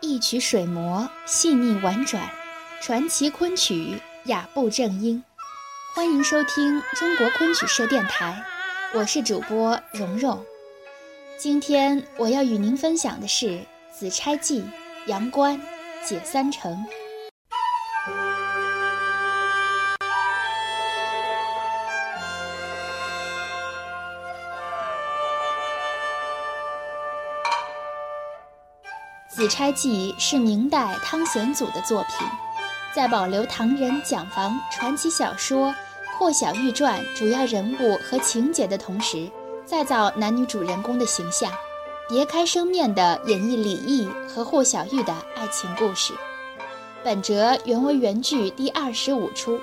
一曲水磨细腻婉转，传奇昆曲雅步正音。欢迎收听中国昆曲社电台，我是主播蓉蓉。今天我要与您分享的是《紫钗记·阳关·解三成》。《紫钗记》是明代汤显祖的作品，在保留唐人蒋房传奇小说《霍小玉传》主要人物和情节的同时，再造男女主人公的形象，别开生面地演绎李益和霍小玉的爱情故事。本折原为原剧第二十五出，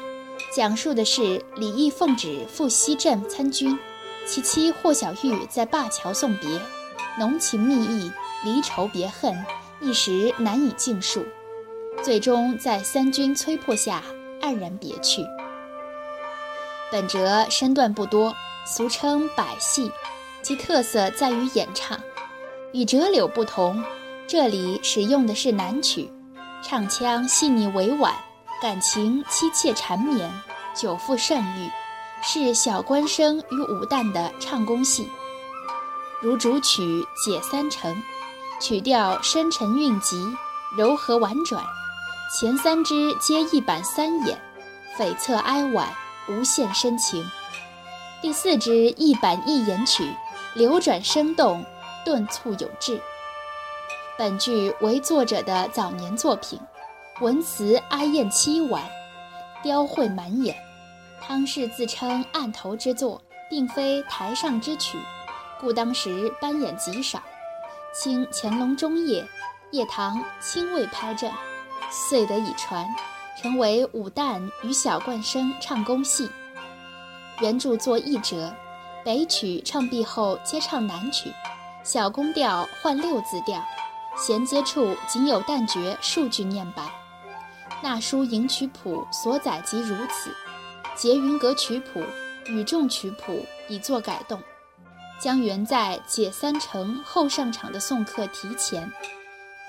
讲述的是李益奉旨赴西镇参军，其妻霍小玉在灞桥送别，浓情蜜意，离愁别恨。一时难以尽述，最终在三军催迫下黯然别去。本折身段不多，俗称百戏，其特色在于演唱。与折柳不同，这里使用的是南曲，唱腔细腻委婉，感情凄切缠绵，久负盛誉，是小官生与武旦的唱功戏。如主曲《解三成》。曲调深沉韵急，柔和婉转，前三支皆一板三眼，悱恻哀婉，无限深情。第四支一板一眼曲，流转生动，顿促有致。本剧为作者的早年作品，文词哀艳凄婉，雕绘满眼。汤氏自称案头之作，并非台上之曲，故当时班演极少。清乾隆中叶，叶唐亲未拍正，遂得以传，成为武旦与小冠生唱功戏。原著作一折，北曲唱毕后接唱南曲，小宫调换六字调，衔接处仅有旦角数句念白。那书迎曲谱所载即如此，结云阁曲谱、与众曲谱已作改动。将原在解三成后上场的送客提前，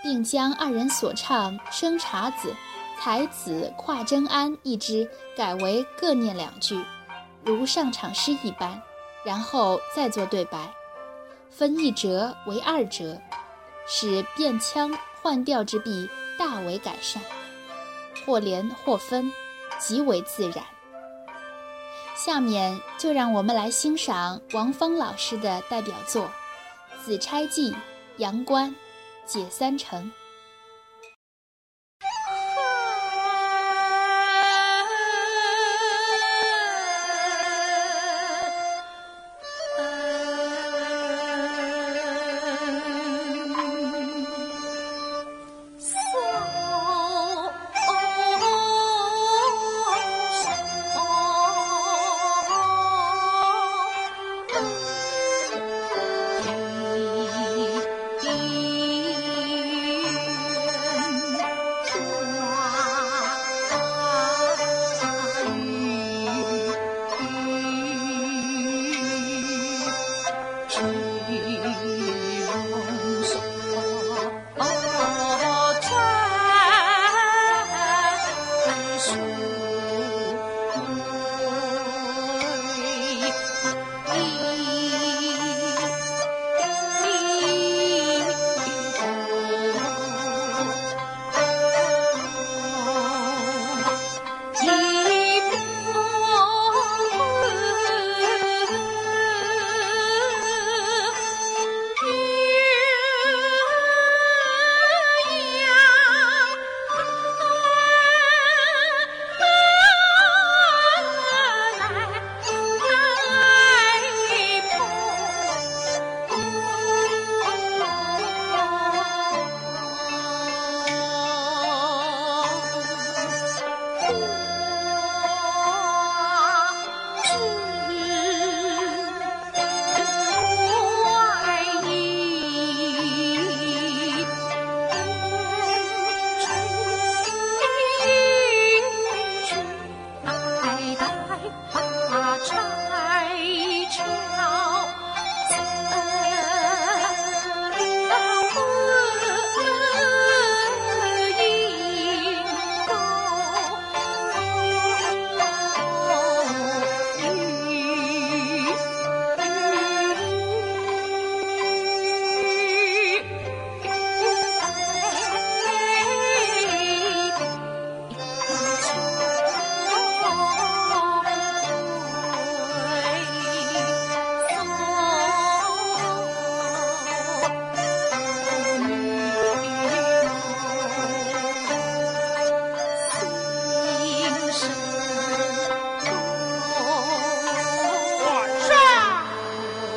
并将二人所唱《生查子》《才子跨征安》一支改为各念两句，如上场诗一般，然后再做对白，分一折为二折，使变腔换调之弊大为改善，或连或分，极为自然。下面就让我们来欣赏王芳老师的代表作《紫钗记·阳关·解三城》。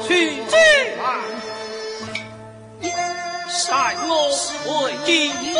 去追吧待我回京复